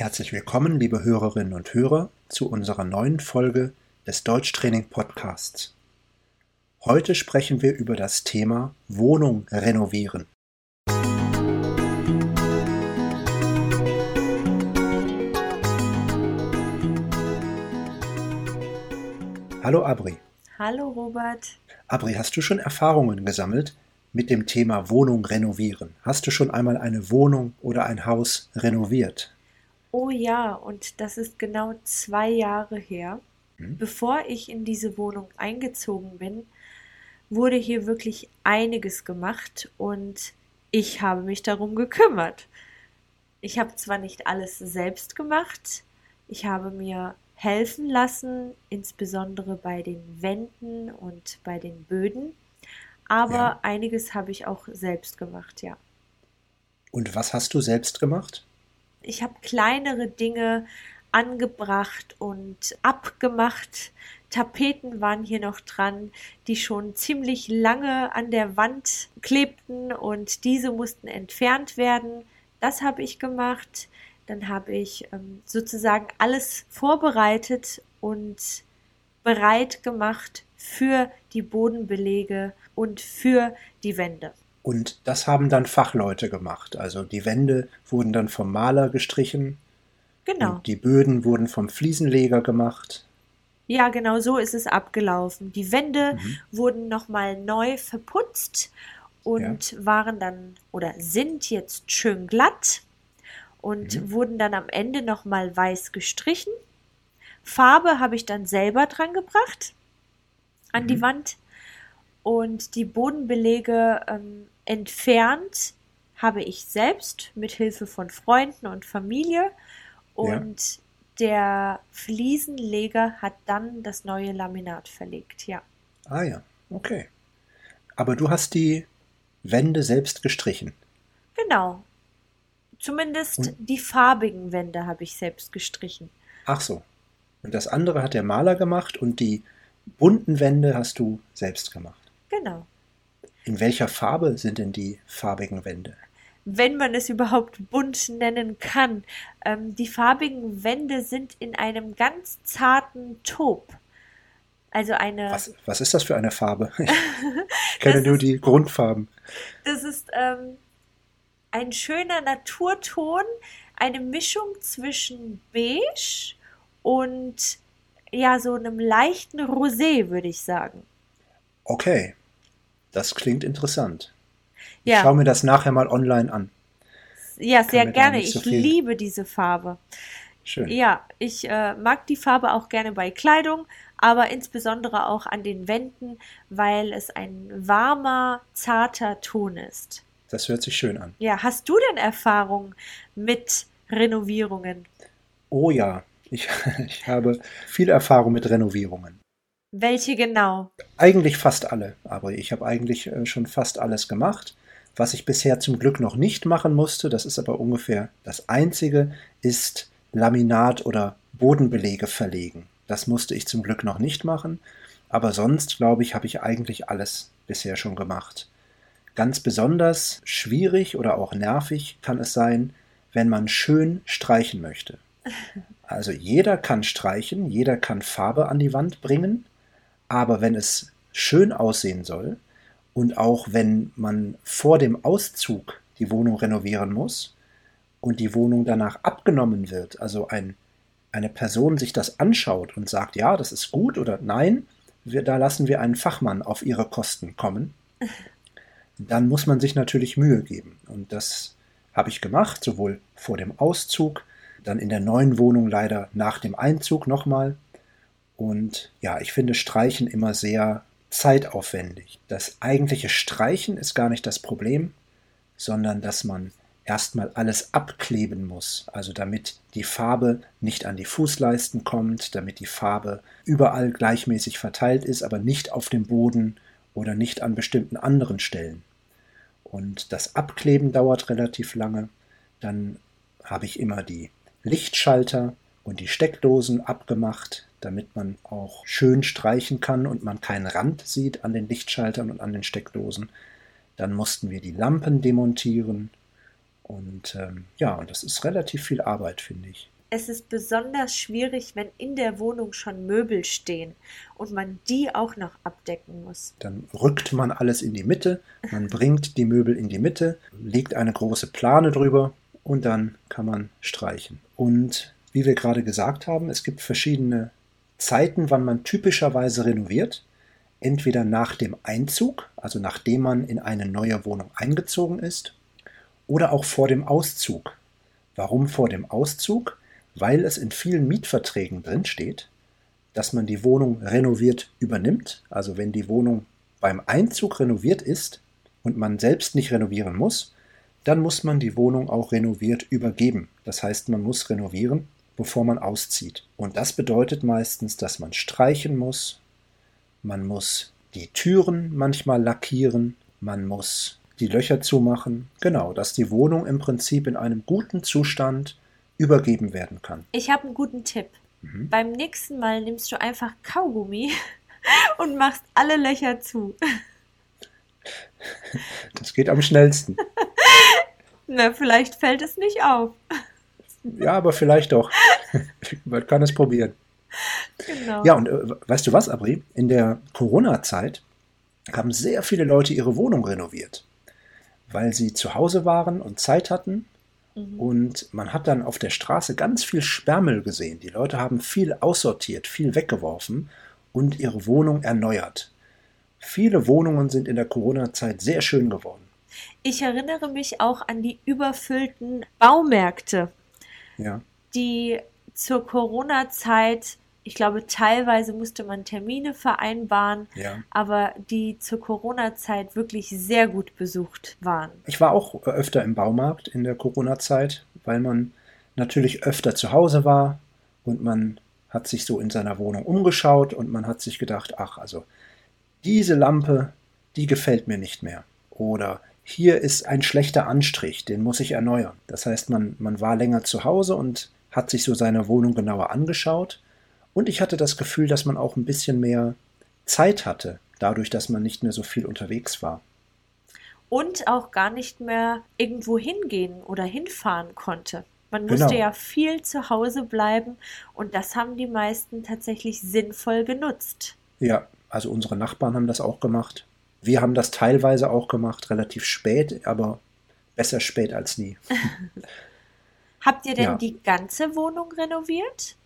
Herzlich willkommen, liebe Hörerinnen und Hörer, zu unserer neuen Folge des Deutschtraining Podcasts. Heute sprechen wir über das Thema Wohnung renovieren. Hallo Abri. Hallo Robert. Abri, hast du schon Erfahrungen gesammelt mit dem Thema Wohnung renovieren? Hast du schon einmal eine Wohnung oder ein Haus renoviert? Oh ja, und das ist genau zwei Jahre her. Hm? Bevor ich in diese Wohnung eingezogen bin, wurde hier wirklich einiges gemacht und ich habe mich darum gekümmert. Ich habe zwar nicht alles selbst gemacht, ich habe mir helfen lassen, insbesondere bei den Wänden und bei den Böden. Aber ja. einiges habe ich auch selbst gemacht, ja. Und was hast du selbst gemacht? Ich habe kleinere Dinge angebracht und abgemacht. Tapeten waren hier noch dran, die schon ziemlich lange an der Wand klebten und diese mussten entfernt werden. Das habe ich gemacht. Dann habe ich ähm, sozusagen alles vorbereitet und bereit gemacht für die Bodenbelege und für die Wände. Und das haben dann Fachleute gemacht. Also die Wände wurden dann vom Maler gestrichen. Genau. Und die Böden wurden vom Fliesenleger gemacht. Ja, genau so ist es abgelaufen. Die Wände mhm. wurden nochmal neu verputzt und ja. waren dann oder sind jetzt schön glatt und mhm. wurden dann am Ende nochmal weiß gestrichen. Farbe habe ich dann selber dran gebracht an mhm. die Wand und die Bodenbelege ähm, entfernt habe ich selbst mit Hilfe von Freunden und Familie und ja. der Fliesenleger hat dann das neue Laminat verlegt, ja. Ah ja, okay. Aber du hast die Wände selbst gestrichen. Genau, Zumindest und? die farbigen Wände habe ich selbst gestrichen. Ach so. Und das andere hat der Maler gemacht und die bunten Wände hast du selbst gemacht. Genau. In welcher Farbe sind denn die farbigen Wände? Wenn man es überhaupt bunt nennen kann. Ähm, die farbigen Wände sind in einem ganz zarten Taub. Also eine. Was, was ist das für eine Farbe? Ich kenne nur die Grundfarben. Das ist ähm, ein schöner Naturton, eine Mischung zwischen beige und ja, so einem leichten Rosé, würde ich sagen. Okay, das klingt interessant. Ich ja. schaue mir das nachher mal online an. Ja, sehr gerne. So ich liebe diese Farbe. Schön. Ja, ich äh, mag die Farbe auch gerne bei Kleidung, aber insbesondere auch an den Wänden, weil es ein warmer, zarter Ton ist. Das hört sich schön an. Ja, hast du denn Erfahrung mit Renovierungen? Oh ja, ich, ich habe viel Erfahrung mit Renovierungen. Welche genau? Eigentlich fast alle, aber ich habe eigentlich äh, schon fast alles gemacht. Was ich bisher zum Glück noch nicht machen musste, das ist aber ungefähr das Einzige, ist Laminat oder Bodenbelege verlegen. Das musste ich zum Glück noch nicht machen, aber sonst, glaube ich, habe ich eigentlich alles bisher schon gemacht. Ganz besonders schwierig oder auch nervig kann es sein, wenn man schön streichen möchte. Also jeder kann streichen, jeder kann Farbe an die Wand bringen, aber wenn es schön aussehen soll und auch wenn man vor dem Auszug die Wohnung renovieren muss und die Wohnung danach abgenommen wird, also ein, eine Person sich das anschaut und sagt, ja, das ist gut oder nein, wir, da lassen wir einen Fachmann auf ihre Kosten kommen, dann muss man sich natürlich Mühe geben. Und das habe ich gemacht, sowohl vor dem Auszug, dann in der neuen Wohnung leider nach dem Einzug nochmal. Und ja, ich finde Streichen immer sehr zeitaufwendig. Das eigentliche Streichen ist gar nicht das Problem, sondern dass man erstmal alles abkleben muss, also damit die Farbe nicht an die Fußleisten kommt, damit die Farbe überall gleichmäßig verteilt ist, aber nicht auf dem Boden oder nicht an bestimmten anderen Stellen. Und das Abkleben dauert relativ lange. Dann habe ich immer die Lichtschalter und die Steckdosen abgemacht, damit man auch schön streichen kann und man keinen Rand sieht an den Lichtschaltern und an den Steckdosen. Dann mussten wir die Lampen demontieren Und ähm, ja, und das ist relativ viel Arbeit, finde ich. Es ist besonders schwierig, wenn in der Wohnung schon Möbel stehen und man die auch noch abdecken muss. Dann rückt man alles in die Mitte, man bringt die Möbel in die Mitte, legt eine große Plane drüber und dann kann man streichen. Und wie wir gerade gesagt haben, es gibt verschiedene Zeiten, wann man typischerweise renoviert. Entweder nach dem Einzug, also nachdem man in eine neue Wohnung eingezogen ist, oder auch vor dem Auszug. Warum vor dem Auszug? Weil es in vielen Mietverträgen drin steht, dass man die Wohnung renoviert übernimmt. Also wenn die Wohnung beim Einzug renoviert ist und man selbst nicht renovieren muss, dann muss man die Wohnung auch renoviert übergeben. Das heißt, man muss renovieren bevor man auszieht. Und das bedeutet meistens, dass man streichen muss, man muss die Türen manchmal lackieren, man muss die Löcher zumachen. Genau, dass die Wohnung im Prinzip in einem guten Zustand übergeben werden kann. Ich habe einen guten Tipp. Mhm. Beim nächsten Mal nimmst du einfach Kaugummi und machst alle Löcher zu. Das geht am schnellsten. Na, vielleicht fällt es nicht auf. Ja, aber vielleicht doch. Man kann es probieren. Genau. Ja, und äh, weißt du was, Abri? In der Corona-Zeit haben sehr viele Leute ihre Wohnung renoviert, weil sie zu Hause waren und Zeit hatten. Mhm. Und man hat dann auf der Straße ganz viel Sperrmüll gesehen. Die Leute haben viel aussortiert, viel weggeworfen und ihre Wohnung erneuert. Viele Wohnungen sind in der Corona-Zeit sehr schön geworden. Ich erinnere mich auch an die überfüllten Baumärkte ja. die zur Corona-Zeit, ich glaube, teilweise musste man Termine vereinbaren, ja. aber die zur Corona-Zeit wirklich sehr gut besucht waren. Ich war auch öfter im Baumarkt in der Corona-Zeit, weil man natürlich öfter zu Hause war und man hat sich so in seiner Wohnung umgeschaut und man hat sich gedacht, ach, also diese Lampe, die gefällt mir nicht mehr. Oder hier ist ein schlechter Anstrich, den muss ich erneuern. Das heißt, man, man war länger zu Hause und hat sich so seine Wohnung genauer angeschaut. Und ich hatte das Gefühl, dass man auch ein bisschen mehr Zeit hatte, dadurch, dass man nicht mehr so viel unterwegs war. Und auch gar nicht mehr irgendwo hingehen oder hinfahren konnte. Man musste genau. ja viel zu Hause bleiben und das haben die meisten tatsächlich sinnvoll genutzt. Ja, also unsere Nachbarn haben das auch gemacht. Wir haben das teilweise auch gemacht, relativ spät, aber besser spät als nie. Habt ihr denn ja. die ganze Wohnung renoviert?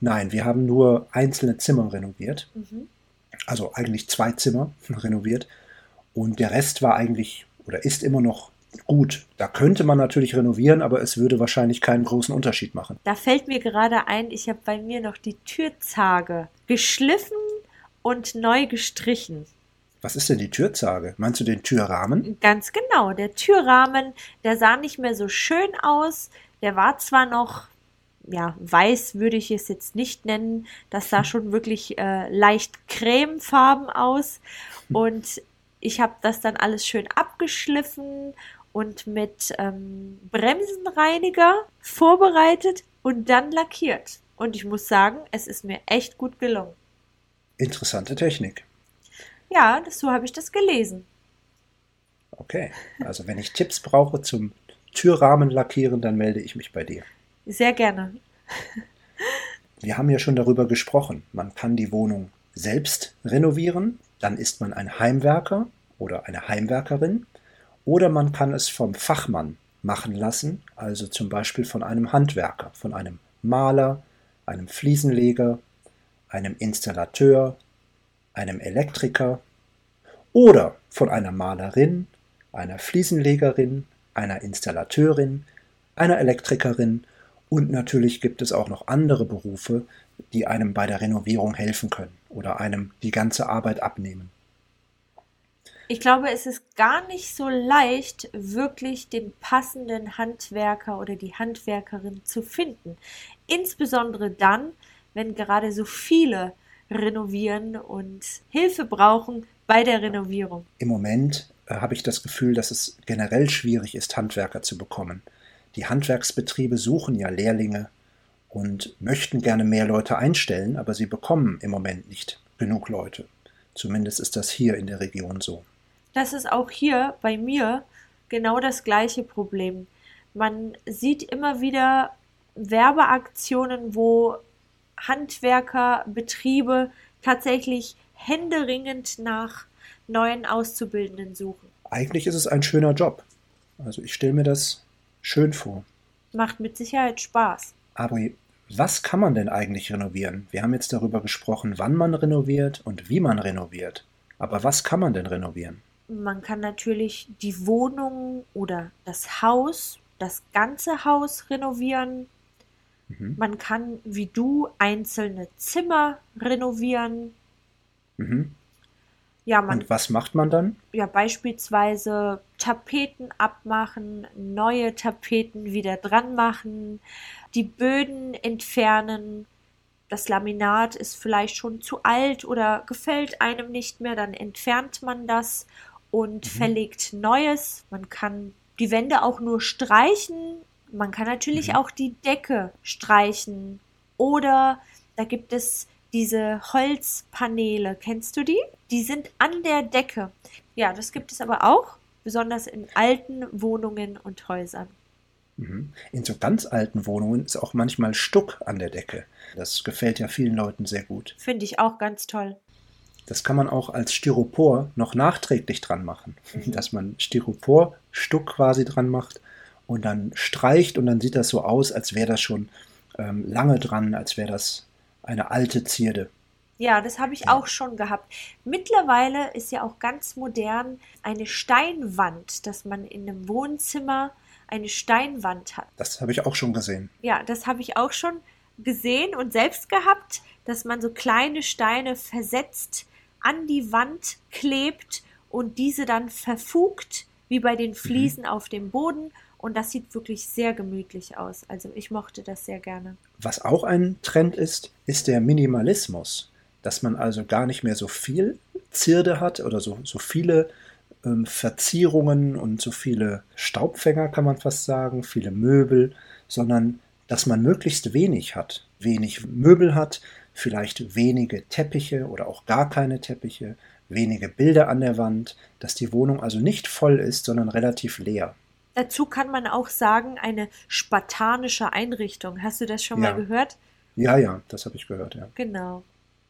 Nein, wir haben nur einzelne Zimmer renoviert. Mhm. Also eigentlich zwei Zimmer renoviert. Und der Rest war eigentlich oder ist immer noch gut. Da könnte man natürlich renovieren, aber es würde wahrscheinlich keinen großen Unterschied machen. Da fällt mir gerade ein, ich habe bei mir noch die Türzage geschliffen und neu gestrichen. Was ist denn die Türzage? Meinst du den Türrahmen? Ganz genau. Der Türrahmen, der sah nicht mehr so schön aus. Der war zwar noch, ja, weiß würde ich es jetzt nicht nennen. Das sah schon wirklich äh, leicht cremefarben aus. Und ich habe das dann alles schön abgeschliffen und mit ähm, Bremsenreiniger vorbereitet und dann lackiert. Und ich muss sagen, es ist mir echt gut gelungen. Interessante Technik. Ja, das, so habe ich das gelesen. Okay, also wenn ich Tipps brauche zum Türrahmen lackieren, dann melde ich mich bei dir. Sehr gerne. Wir haben ja schon darüber gesprochen. Man kann die Wohnung selbst renovieren, dann ist man ein Heimwerker oder eine Heimwerkerin, oder man kann es vom Fachmann machen lassen, also zum Beispiel von einem Handwerker, von einem Maler, einem Fliesenleger, einem Installateur, einem Elektriker oder von einer Malerin, einer Fliesenlegerin, einer Installateurin, einer Elektrikerin und natürlich gibt es auch noch andere Berufe, die einem bei der Renovierung helfen können oder einem die ganze Arbeit abnehmen. Ich glaube, es ist gar nicht so leicht, wirklich den passenden Handwerker oder die Handwerkerin zu finden. Insbesondere dann, wenn gerade so viele renovieren und Hilfe brauchen bei der Renovierung. Im Moment habe ich das Gefühl, dass es generell schwierig ist, Handwerker zu bekommen. Die Handwerksbetriebe suchen ja Lehrlinge und möchten gerne mehr Leute einstellen, aber sie bekommen im Moment nicht genug Leute. Zumindest ist das hier in der Region so. Das ist auch hier bei mir genau das gleiche Problem. Man sieht immer wieder Werbeaktionen, wo Handwerker, Betriebe tatsächlich händeringend nach neuen Auszubildenden suchen. Eigentlich ist es ein schöner Job. Also ich stelle mir das schön vor. Macht mit Sicherheit Spaß. Aber was kann man denn eigentlich renovieren? Wir haben jetzt darüber gesprochen, wann man renoviert und wie man renoviert. Aber was kann man denn renovieren? Man kann natürlich die Wohnung oder das Haus, das ganze Haus renovieren. Mhm. Man kann, wie du, einzelne Zimmer renovieren. Mhm. Ja, man, Und was macht man dann? Ja, beispielsweise Tapeten abmachen, neue Tapeten wieder dran machen, die Böden entfernen. Das Laminat ist vielleicht schon zu alt oder gefällt einem nicht mehr, dann entfernt man das und mhm. verlegt Neues. Man kann die Wände auch nur streichen. Man kann natürlich mhm. auch die Decke streichen. Oder da gibt es diese Holzpaneele. Kennst du die? Die sind an der Decke. Ja, das gibt es aber auch, besonders in alten Wohnungen und Häusern. Mhm. In so ganz alten Wohnungen ist auch manchmal Stuck an der Decke. Das gefällt ja vielen Leuten sehr gut. Finde ich auch ganz toll. Das kann man auch als Styropor noch nachträglich dran machen, mhm. dass man Styropor-Stuck quasi dran macht und dann streicht und dann sieht das so aus, als wäre das schon ähm, lange dran, als wäre das eine alte Zierde. Ja, das habe ich ja. auch schon gehabt. Mittlerweile ist ja auch ganz modern eine Steinwand, dass man in einem Wohnzimmer eine Steinwand hat. Das habe ich auch schon gesehen. Ja, das habe ich auch schon gesehen und selbst gehabt, dass man so kleine Steine versetzt an die Wand klebt und diese dann verfugt, wie bei den mhm. Fliesen mhm. auf dem Boden und das sieht wirklich sehr gemütlich aus. Also ich mochte das sehr gerne. Was auch ein Trend ist, ist der Minimalismus. Dass man also gar nicht mehr so viel Zierde hat oder so, so viele ähm, Verzierungen und so viele Staubfänger, kann man fast sagen, viele Möbel, sondern dass man möglichst wenig hat. Wenig Möbel hat, vielleicht wenige Teppiche oder auch gar keine Teppiche, wenige Bilder an der Wand, dass die Wohnung also nicht voll ist, sondern relativ leer. Dazu kann man auch sagen, eine spartanische Einrichtung. Hast du das schon ja. mal gehört? Ja, ja, das habe ich gehört, ja. Genau.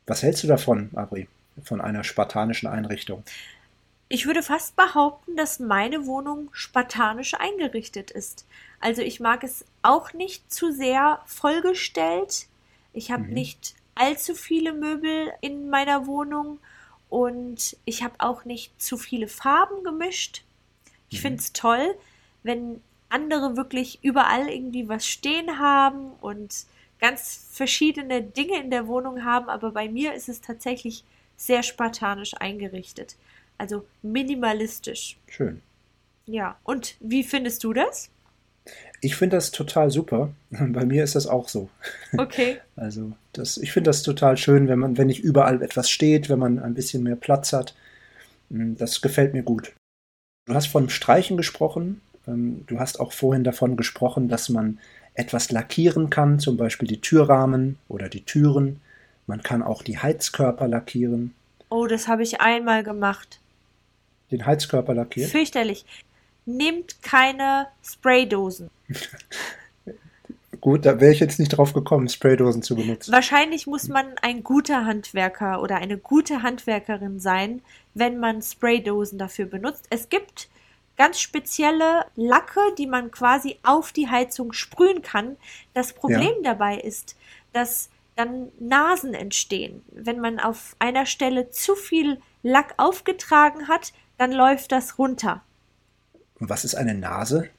Was hältst du davon, Abri, von einer spartanischen Einrichtung? Ich würde fast behaupten, dass meine Wohnung spartanisch eingerichtet ist. Also ich mag es auch nicht zu sehr vollgestellt. Ich habe mhm. nicht allzu viele Möbel in meiner Wohnung und ich habe auch nicht zu viele Farben gemischt. Ich mhm. finde es toll, wenn andere wirklich überall irgendwie was stehen haben und ganz verschiedene Dinge in der Wohnung haben, aber bei mir ist es tatsächlich sehr spartanisch eingerichtet. Also minimalistisch. Schön. Ja, und wie findest du das? Ich finde das total super. Bei mir ist das auch so. Okay. Also, das, ich finde das total schön, wenn man, wenn nicht überall etwas steht, wenn man ein bisschen mehr Platz hat. Hm, das gefällt mir gut. Du hast von Streichen gesprochen. Ähm, du hast auch vorhin davon gesprochen, dass man etwas lackieren kann, zum Beispiel die Türrahmen oder die Türen. Man kann auch die Heizkörper lackieren. Oh, das habe ich einmal gemacht. Den Heizkörper lackieren? Fürchterlich. Nehmt keine Spraydosen. Gut, da wäre ich jetzt nicht drauf gekommen, Spraydosen zu benutzen. Wahrscheinlich muss man ein guter Handwerker oder eine gute Handwerkerin sein, wenn man Spraydosen dafür benutzt. Es gibt ganz spezielle Lacke, die man quasi auf die Heizung sprühen kann. Das Problem ja. dabei ist, dass dann Nasen entstehen. Wenn man auf einer Stelle zu viel Lack aufgetragen hat, dann läuft das runter. Und was ist eine Nase?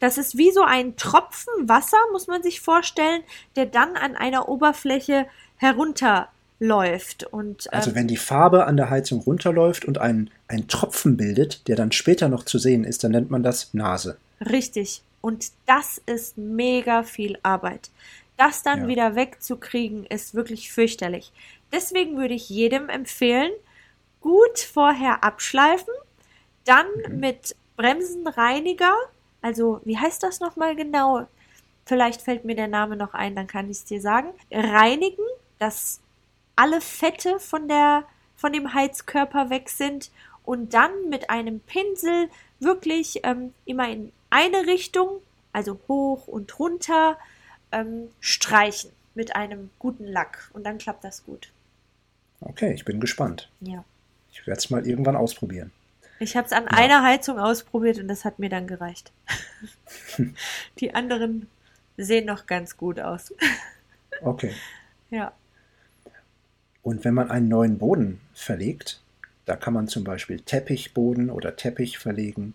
Das ist wie so ein Tropfen Wasser, muss man sich vorstellen, der dann an einer Oberfläche herunter läuft. Und, ähm, also wenn die Farbe an der Heizung runterläuft und ein, ein Tropfen bildet, der dann später noch zu sehen ist, dann nennt man das Nase. Richtig. Und das ist mega viel Arbeit. Das dann ja. wieder wegzukriegen, ist wirklich fürchterlich. Deswegen würde ich jedem empfehlen, gut vorher abschleifen, dann mhm. mit Bremsenreiniger, also wie heißt das nochmal genau? Vielleicht fällt mir der Name noch ein, dann kann ich es dir sagen. Reinigen, dass alle Fette von der von dem Heizkörper weg sind und dann mit einem Pinsel wirklich ähm, immer in eine Richtung also hoch und runter, ähm, streichen mit einem guten Lack. Und dann klappt das gut. Okay, ich bin gespannt. Ja. Ich werde es mal irgendwann ausprobieren. Ich habe es an ja. einer Heizung ausprobiert und das hat mir dann gereicht. Die anderen sehen noch ganz gut aus. Okay. Ja. Und wenn man einen neuen Boden verlegt, da kann man zum Beispiel Teppichboden oder Teppich verlegen.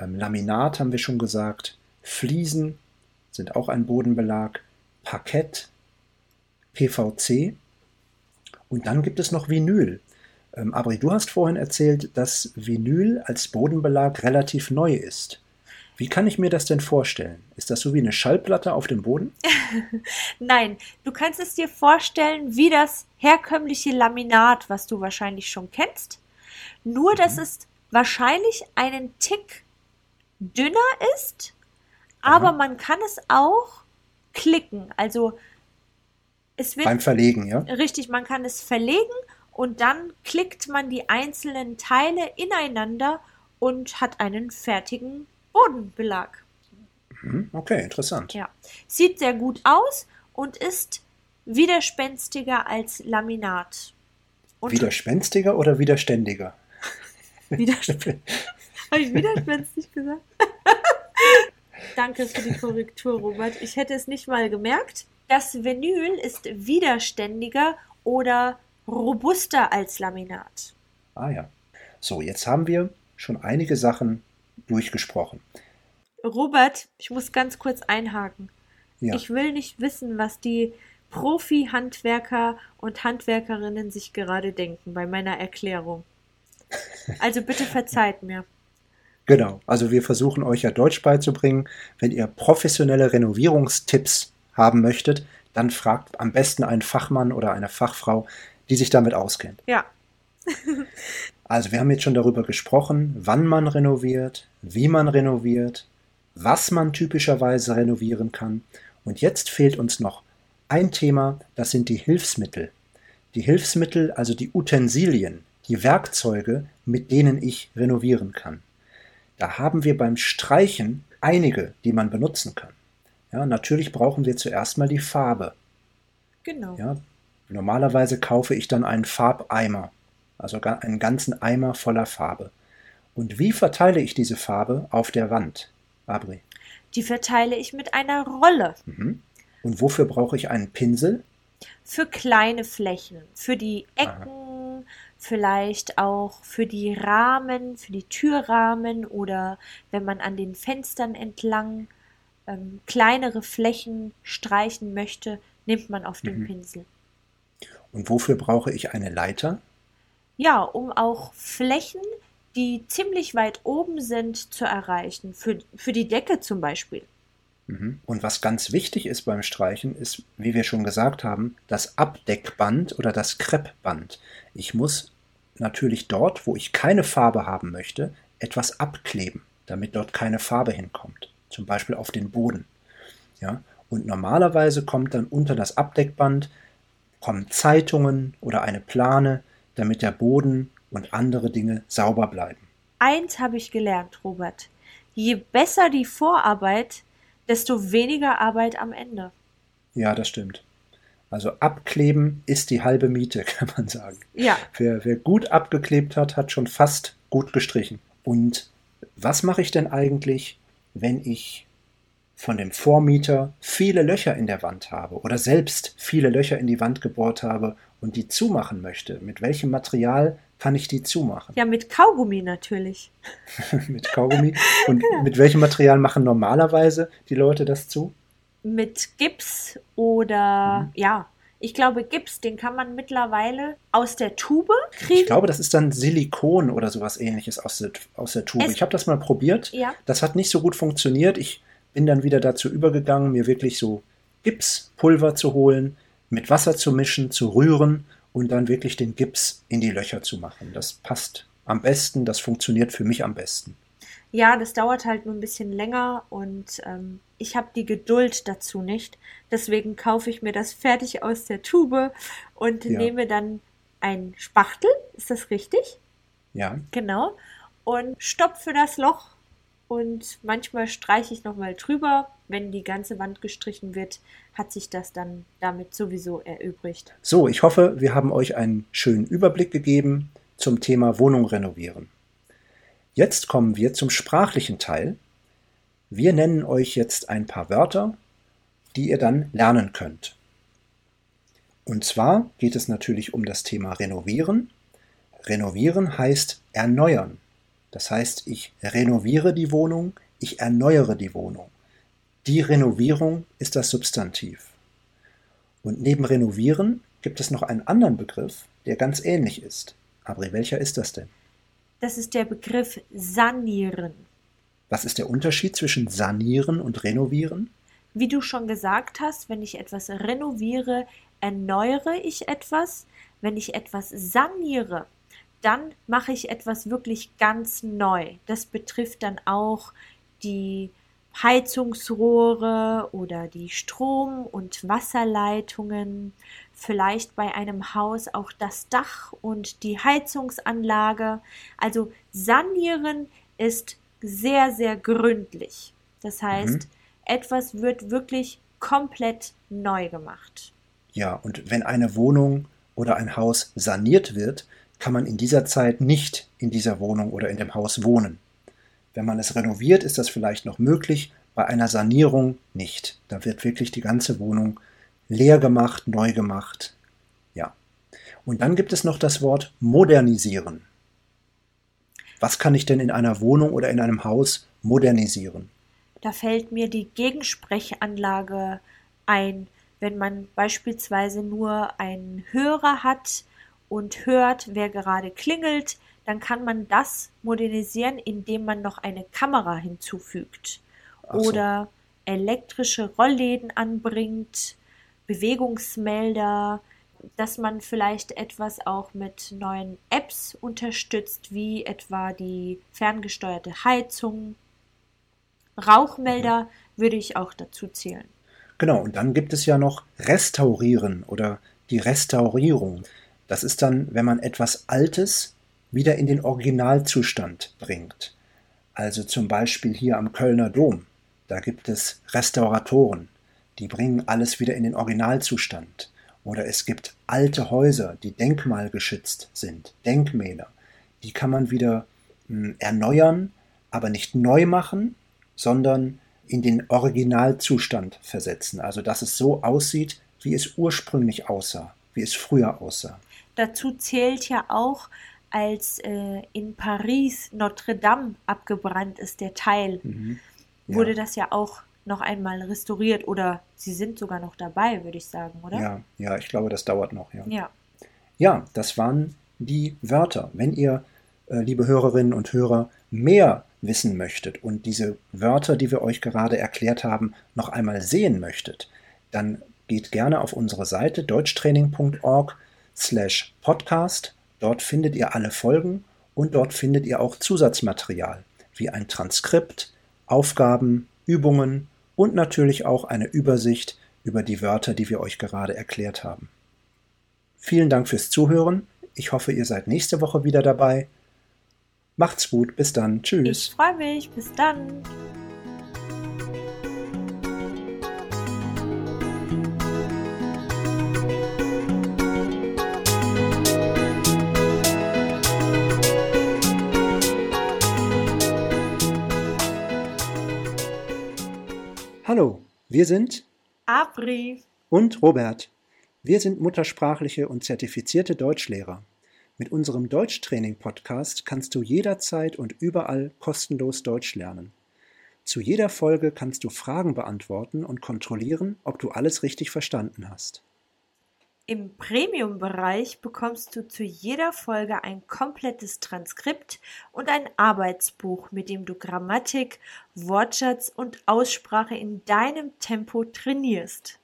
Ähm, Laminat haben wir schon gesagt. Fliesen sind auch ein Bodenbelag. Parkett, PVC. Und dann gibt es noch Vinyl. Ähm, Abri, du hast vorhin erzählt, dass Vinyl als Bodenbelag relativ neu ist. Wie kann ich mir das denn vorstellen? Ist das so wie eine Schallplatte auf dem Boden? Nein, du kannst es dir vorstellen wie das herkömmliche Laminat, was du wahrscheinlich schon kennst. Nur, mhm. dass es wahrscheinlich einen Tick dünner ist, aber Aha. man kann es auch klicken. Also es wird. Beim Verlegen, ja? Richtig, man kann es verlegen und dann klickt man die einzelnen Teile ineinander und hat einen fertigen Bodenbelag. Mhm, okay, interessant. Ja. Sieht sehr gut aus und ist widerspenstiger als Laminat. Und widerspenstiger oder widerständiger? Widerspenstig. Habe ich widerspenstig gesagt? Danke für die Korrektur, Robert. Ich hätte es nicht mal gemerkt. Das Vinyl ist widerständiger oder robuster als Laminat. Ah ja. So, jetzt haben wir schon einige Sachen durchgesprochen. Robert, ich muss ganz kurz einhaken. Ja. Ich will nicht wissen, was die Profi-Handwerker und Handwerkerinnen sich gerade denken bei meiner Erklärung. Also bitte verzeiht mir. Genau, also wir versuchen euch ja Deutsch beizubringen. Wenn ihr professionelle Renovierungstipps haben möchtet, dann fragt am besten einen Fachmann oder eine Fachfrau, die sich damit auskennt. Ja. Also wir haben jetzt schon darüber gesprochen, wann man renoviert, wie man renoviert, was man typischerweise renovieren kann. Und jetzt fehlt uns noch ein Thema, das sind die Hilfsmittel. Die Hilfsmittel, also die Utensilien, die Werkzeuge, mit denen ich renovieren kann. Da haben wir beim Streichen einige, die man benutzen kann. Ja, natürlich brauchen wir zuerst mal die Farbe. Genau. Ja, normalerweise kaufe ich dann einen Farbeimer also einen ganzen Eimer voller Farbe. Und wie verteile ich diese Farbe auf der Wand, Abri? Die verteile ich mit einer Rolle. Mhm. Und wofür brauche ich einen Pinsel? Für kleine Flächen, für die Ecken, Aha. vielleicht auch für die Rahmen, für die Türrahmen oder wenn man an den Fenstern entlang ähm, kleinere Flächen streichen möchte, nimmt man auf den mhm. Pinsel. Und wofür brauche ich eine Leiter? Ja, um auch Flächen, die ziemlich weit oben sind, zu erreichen. Für, für die Decke zum Beispiel. Mhm. Und was ganz wichtig ist beim Streichen, ist, wie wir schon gesagt haben, das Abdeckband oder das Kreppband. Ich muss natürlich dort, wo ich keine Farbe haben möchte, etwas abkleben, damit dort keine Farbe hinkommt. Zum Beispiel auf den Boden. Ja? Und normalerweise kommt dann unter das Abdeckband kommen Zeitungen oder eine Plane, damit der Boden und andere Dinge sauber bleiben. Eins habe ich gelernt, Robert. Je besser die Vorarbeit, desto weniger Arbeit am Ende. Ja, das stimmt. Also abkleben ist die halbe Miete, kann man sagen. Ja. Wer, wer gut abgeklebt hat, hat schon fast gut gestrichen. Und was mache ich denn eigentlich, wenn ich von dem Vormieter viele Löcher in der Wand habe oder selbst viele Löcher in die Wand gebohrt habe und die zumachen möchte, mit welchem Material kann ich die zumachen? Ja, mit Kaugummi natürlich. mit Kaugummi. Und ja. mit welchem Material machen normalerweise die Leute das zu? Mit Gips oder mhm. ja, ich glaube Gips, den kann man mittlerweile aus der Tube kriegen. Ich glaube, das ist dann Silikon oder sowas ähnliches aus der, aus der Tube. Es ich habe das mal probiert. Ja. Das hat nicht so gut funktioniert. Ich bin dann wieder dazu übergegangen, mir wirklich so Gipspulver zu holen mit Wasser zu mischen, zu rühren und dann wirklich den Gips in die Löcher zu machen. Das passt am besten, das funktioniert für mich am besten. Ja, das dauert halt nur ein bisschen länger und ähm, ich habe die Geduld dazu nicht. Deswegen kaufe ich mir das fertig aus der Tube und ja. nehme dann ein Spachtel, ist das richtig? Ja. Genau. Und stopfe das Loch und manchmal streiche ich nochmal drüber. Wenn die ganze Wand gestrichen wird, hat sich das dann damit sowieso erübrigt. So, ich hoffe, wir haben euch einen schönen Überblick gegeben zum Thema Wohnung renovieren. Jetzt kommen wir zum sprachlichen Teil. Wir nennen euch jetzt ein paar Wörter, die ihr dann lernen könnt. Und zwar geht es natürlich um das Thema Renovieren. Renovieren heißt erneuern. Das heißt, ich renoviere die Wohnung, ich erneuere die Wohnung. Die Renovierung ist das Substantiv. Und neben Renovieren gibt es noch einen anderen Begriff, der ganz ähnlich ist. Aber welcher ist das denn? Das ist der Begriff sanieren. Was ist der Unterschied zwischen sanieren und renovieren? Wie du schon gesagt hast, wenn ich etwas renoviere, erneuere ich etwas. Wenn ich etwas saniere, dann mache ich etwas wirklich ganz neu. Das betrifft dann auch die Heizungsrohre oder die Strom- und Wasserleitungen, vielleicht bei einem Haus auch das Dach und die Heizungsanlage. Also sanieren ist sehr, sehr gründlich. Das heißt, mhm. etwas wird wirklich komplett neu gemacht. Ja, und wenn eine Wohnung oder ein Haus saniert wird, kann man in dieser Zeit nicht in dieser Wohnung oder in dem Haus wohnen. Wenn man es renoviert, ist das vielleicht noch möglich, bei einer Sanierung nicht. Da wird wirklich die ganze Wohnung leer gemacht, neu gemacht. Ja. Und dann gibt es noch das Wort modernisieren. Was kann ich denn in einer Wohnung oder in einem Haus modernisieren? Da fällt mir die Gegensprechanlage ein, wenn man beispielsweise nur einen Hörer hat, und hört, wer gerade klingelt, dann kann man das modernisieren, indem man noch eine Kamera hinzufügt so. oder elektrische Rollläden anbringt, Bewegungsmelder, dass man vielleicht etwas auch mit neuen Apps unterstützt, wie etwa die ferngesteuerte Heizung. Rauchmelder mhm. würde ich auch dazu zählen. Genau, und dann gibt es ja noch Restaurieren oder die Restaurierung. Das ist dann, wenn man etwas Altes wieder in den Originalzustand bringt. Also zum Beispiel hier am Kölner Dom. Da gibt es Restauratoren, die bringen alles wieder in den Originalzustand. Oder es gibt alte Häuser, die denkmalgeschützt sind, Denkmäler. Die kann man wieder hm, erneuern, aber nicht neu machen, sondern in den Originalzustand versetzen. Also dass es so aussieht, wie es ursprünglich aussah, wie es früher aussah. Dazu zählt ja auch, als äh, in Paris Notre Dame abgebrannt ist, der Teil, mhm. ja. wurde das ja auch noch einmal restauriert oder sie sind sogar noch dabei, würde ich sagen, oder? Ja, ja, ich glaube, das dauert noch, ja. Ja, ja das waren die Wörter. Wenn ihr, äh, liebe Hörerinnen und Hörer, mehr wissen möchtet und diese Wörter, die wir euch gerade erklärt haben, noch einmal sehen möchtet, dann geht gerne auf unsere Seite deutschtraining.org slash podcast. Dort findet ihr alle Folgen und dort findet ihr auch Zusatzmaterial wie ein Transkript, Aufgaben, Übungen und natürlich auch eine Übersicht über die Wörter, die wir euch gerade erklärt haben. Vielen Dank fürs Zuhören. Ich hoffe, ihr seid nächste Woche wieder dabei. Macht's gut, bis dann. Tschüss. Ich freue mich, bis dann. Hallo, wir sind Abri und Robert. Wir sind muttersprachliche und zertifizierte Deutschlehrer. Mit unserem Deutschtraining-Podcast kannst du jederzeit und überall kostenlos Deutsch lernen. Zu jeder Folge kannst du Fragen beantworten und kontrollieren, ob du alles richtig verstanden hast. Im Premium-Bereich bekommst du zu jeder Folge ein komplettes Transkript und ein Arbeitsbuch, mit dem du Grammatik, Wortschatz und Aussprache in deinem Tempo trainierst.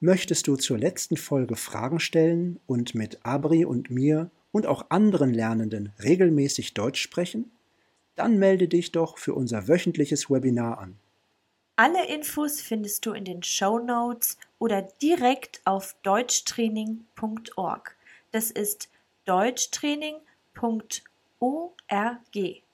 Möchtest du zur letzten Folge Fragen stellen und mit Abri und mir und auch anderen Lernenden regelmäßig Deutsch sprechen? Dann melde dich doch für unser wöchentliches Webinar an. Alle Infos findest du in den Show Notes oder direkt auf deutschtraining.org. Das ist deutschtraining.org.